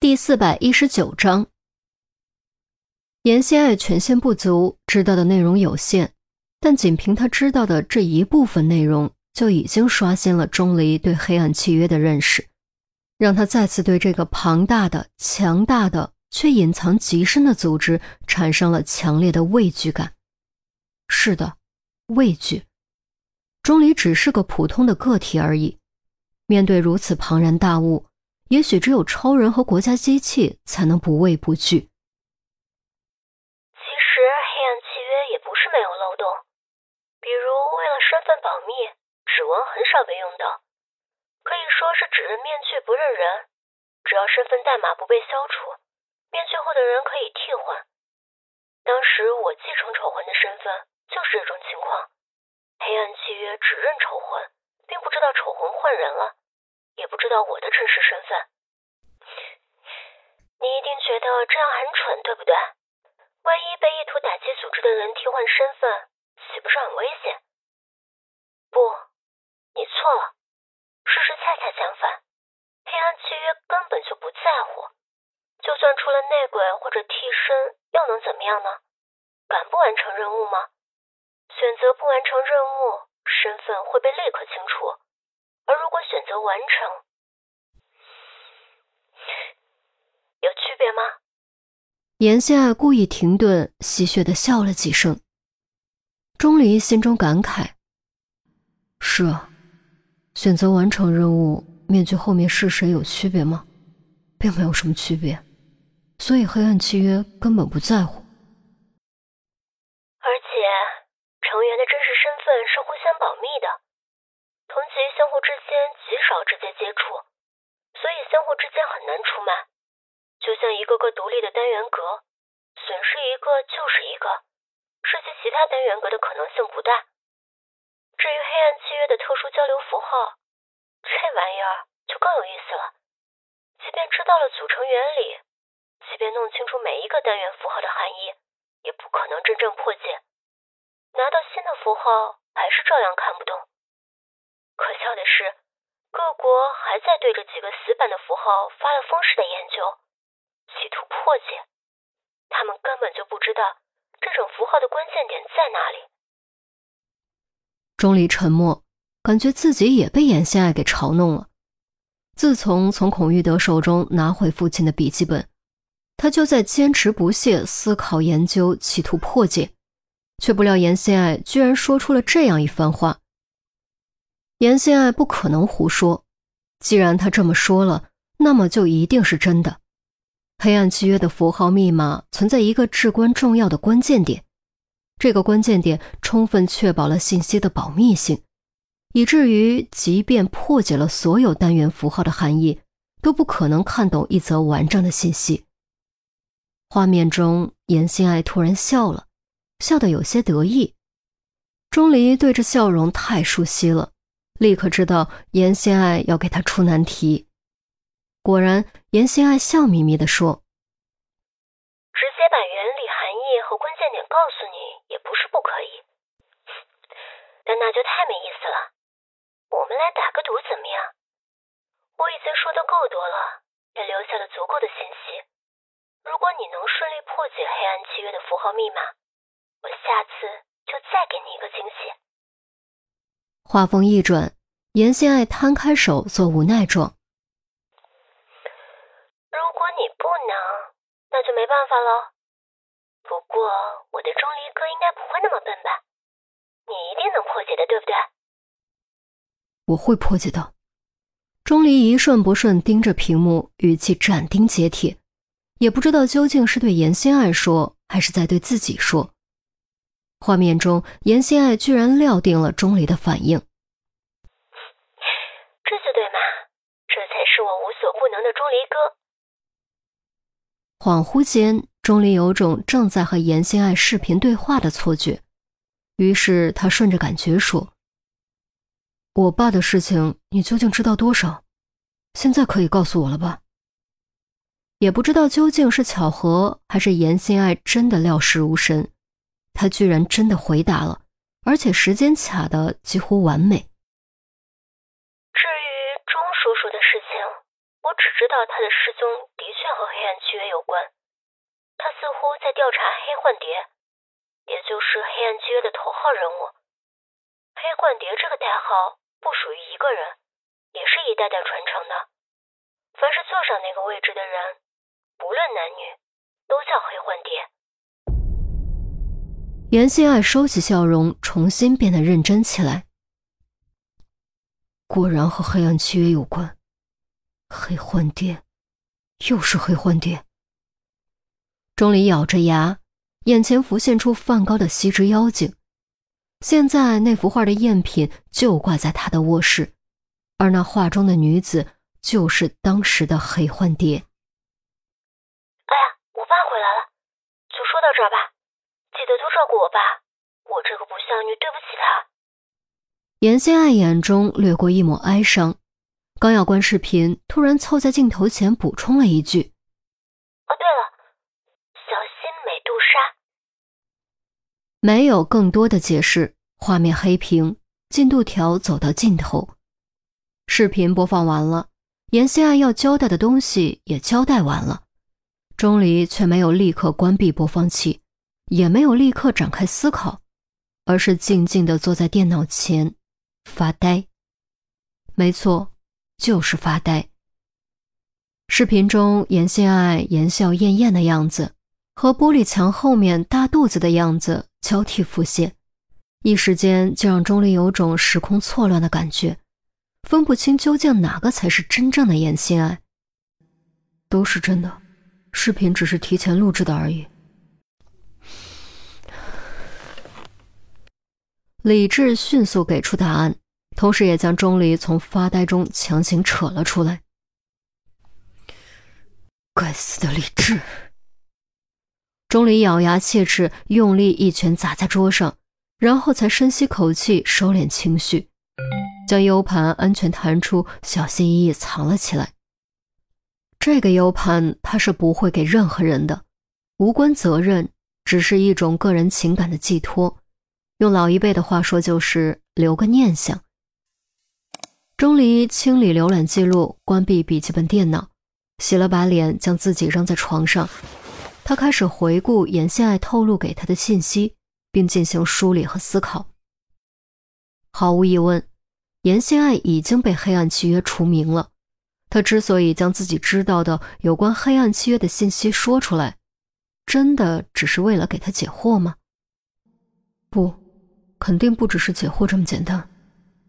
第四百一十九章，严心爱权限不足，知道的内容有限，但仅凭他知道的这一部分内容，就已经刷新了钟离对黑暗契约的认识，让他再次对这个庞大的、强大的却隐藏极深的组织产生了强烈的畏惧感。是的，畏惧。钟离只是个普通的个体而已，面对如此庞然大物。也许只有超人和国家机器才能不畏不惧。其实黑暗契约也不是没有漏洞，比如为了身份保密，指纹很少被用到，可以说是只认面具不认人。只要身份代码不被消除，面具后的人可以替换。当时我继承丑魂的身份就是这种情况，黑暗契约只认丑魂，并不知道丑魂换人了。也不知道我的真实身份，你一定觉得这样很蠢，对不对？万一被意图打击组织的人替换身份，岂不是很危险？不，你错了，事实恰恰相反，黑暗契约根本就不在乎，就算出了内鬼或者替身，又能怎么样呢？敢不完成任务吗？选择不完成任务，身份会被立刻清除。而如果选择完成，有区别吗？严心爱故意停顿，戏谑的笑了几声。钟离心中感慨：是啊，选择完成任务，面具后面是谁有区别吗？并没有什么区别，所以黑暗契约根本不在乎。而且成员的真实身份是互相保密的。同级相互之间极少直接接触，所以相互之间很难出卖。就像一个个独立的单元格，损失一个就是一个，涉及其他单元格的可能性不大。至于黑暗契约的特殊交流符号，这玩意儿就更有意思了。即便知道了组成原理，即便弄清楚每一个单元符号的含义，也不可能真正破解。拿到新的符号，还是照样看不懂。可笑的是，各国还在对着几个死板的符号发了疯似的研究，企图破解。他们根本就不知道这种符号的关键点在哪里。钟离沉默，感觉自己也被严心爱给嘲弄了。自从从孔玉德手中拿回父亲的笔记本，他就在坚持不懈思考研究，企图破解，却不料严心爱居然说出了这样一番话。严心爱不可能胡说，既然他这么说了，那么就一定是真的。黑暗契约的符号密码存在一个至关重要的关键点，这个关键点充分确保了信息的保密性，以至于即便破解了所有单元符号的含义，都不可能看懂一则完整的信息。画面中，严心爱突然笑了，笑得有些得意。钟离对这笑容太熟悉了。立刻知道严心爱要给他出难题。果然，严心爱笑眯眯地说：“直接把原理、含义和关键点告诉你，也不是不可以，但那就太没意思了。我们来打个赌，怎么样？我已经说的够多了，也留下了足够的信息。如果你能顺利破解黑暗契约的符号密码，我下次就再给你一个惊喜。”话锋一转，严心爱摊开手做无奈状。如果你不能，那就没办法喽。不过我的钟离哥应该不会那么笨吧？你一定能破解的，对不对？我会破解的。钟离一瞬不瞬盯着屏幕，语气斩钉截铁，也不知道究竟是对严心爱说，还是在对自己说。画面中，严心爱居然料定了钟离的反应。这就对嘛，这才是我无所不能的钟离哥。恍惚间，钟离有种正在和严心爱视频对话的错觉，于是他顺着感觉说：“我爸的事情，你究竟知道多少？现在可以告诉我了吧？”也不知道究竟是巧合，还是严心爱真的料事如神。他居然真的回答了，而且时间卡的几乎完美。至于钟叔叔的事情，我只知道他的失踪的确和黑暗契约有关。他似乎在调查黑幻蝶，也就是黑暗契约的头号人物。黑幻蝶这个代号不属于一个人，也是一代代传承的。凡是坐上那个位置的人，不论男女，都叫黑幻蝶。严心爱收起笑容，重新变得认真起来。果然和黑暗契约有关，黑幻蝶，又是黑幻蝶。钟离咬着牙，眼前浮现出梵高的西之妖精。现在那幅画的赝品就挂在他的卧室，而那画中的女子就是当时的黑幻蝶。哎呀，我爸回来了，就说到这儿吧，记得多照顾我爸，我这个不孝女对不起他。严心爱眼中掠过一抹哀伤，刚要关视频，突然凑在镜头前补充了一句：“哦，对了，小心美杜莎。”没有更多的解释，画面黑屏，进度条走到尽头，视频播放完了，严心爱要交代的东西也交代完了，钟离却没有立刻关闭播放器，也没有立刻展开思考，而是静静地坐在电脑前。发呆，没错，就是发呆。视频中严心爱言笑晏晏的样子，和玻璃墙后面大肚子的样子交替浮现，一时间就让钟离有种时空错乱的感觉，分不清究竟哪个才是真正的严心爱。都是真的，视频只是提前录制的而已。理智迅速给出答案，同时也将钟离从发呆中强行扯了出来。该死的理智！钟离咬牙切齿，用力一拳砸在桌上，然后才深吸口气，收敛情绪，将 U 盘安全弹出，小心翼翼藏了起来。这个 U 盘他是不会给任何人的，无关责任，只是一种个人情感的寄托。用老一辈的话说，就是留个念想。钟离清理浏览记录，关闭笔记本电脑，洗了把脸，将自己扔在床上。他开始回顾严心爱透露给他的信息，并进行梳理和思考。毫无疑问，严心爱已经被黑暗契约除名了。他之所以将自己知道的有关黑暗契约的信息说出来，真的只是为了给他解惑吗？不。肯定不只是解惑这么简单，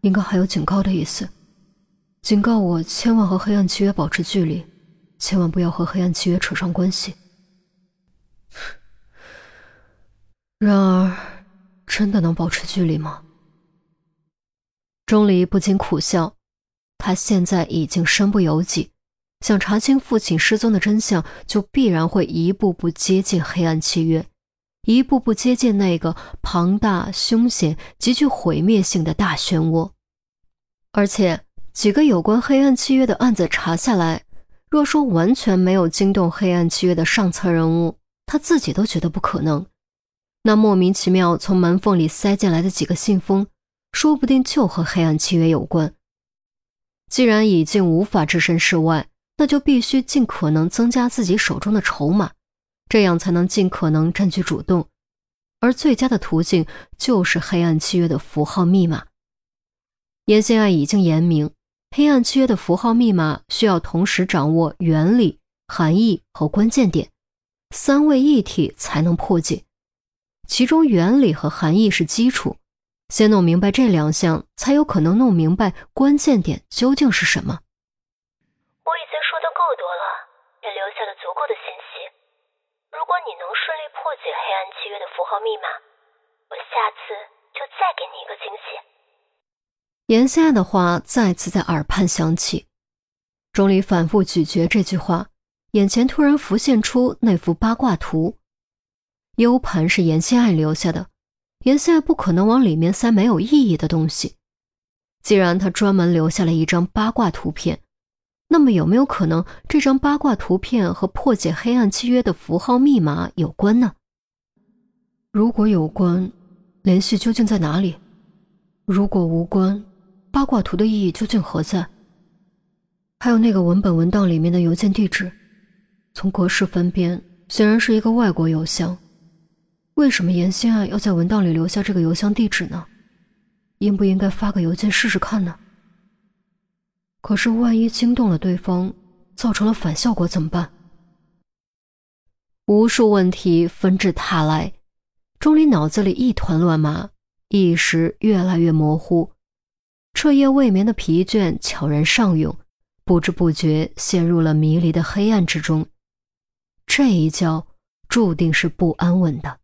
应该还有警告的意思，警告我千万和黑暗契约保持距离，千万不要和黑暗契约扯上关系。然而，真的能保持距离吗？钟离不禁苦笑，他现在已经身不由己，想查清父亲失踪的真相，就必然会一步步接近黑暗契约。一步步接近那个庞大、凶险、极具毁灭性的大漩涡，而且几个有关黑暗契约的案子查下来，若说完全没有惊动黑暗契约的上层人物，他自己都觉得不可能。那莫名其妙从门缝里塞进来的几个信封，说不定就和黑暗契约有关。既然已经无法置身事外，那就必须尽可能增加自己手中的筹码。这样才能尽可能占据主动，而最佳的途径就是黑暗契约的符号密码。严心爱已经言明，黑暗契约的符号密码需要同时掌握原理、含义和关键点，三位一体才能破解。其中原理和含义是基础，先弄明白这两项，才有可能弄明白关键点究竟是什么。我已经说的够多了，也留下了足够的信。如果你能顺利破解黑暗契约的符号密码，我下次就再给你一个惊喜。严夏的话再次在耳畔响起，钟离反复咀嚼这句话，眼前突然浮现出那幅八卦图。U 盘是严心爱留下的，严心爱不可能往里面塞没有意义的东西。既然他专门留下了一张八卦图片。那么有没有可能这张八卦图片和破解黑暗契约的符号密码有关呢？如果有关，联系究竟在哪里？如果无关，八卦图的意义究竟何在？还有那个文本文档里面的邮件地址，从格式分辨，显然是一个外国邮箱。为什么严心爱要在文档里留下这个邮箱地址呢？应不应该发个邮件试试看呢？可是万一惊动了对方，造成了反效果怎么办？无数问题纷至沓来，钟离脑子里一团乱麻，意识越来越模糊，彻夜未眠的疲倦悄然上涌，不知不觉陷入了迷离的黑暗之中。这一觉注定是不安稳的。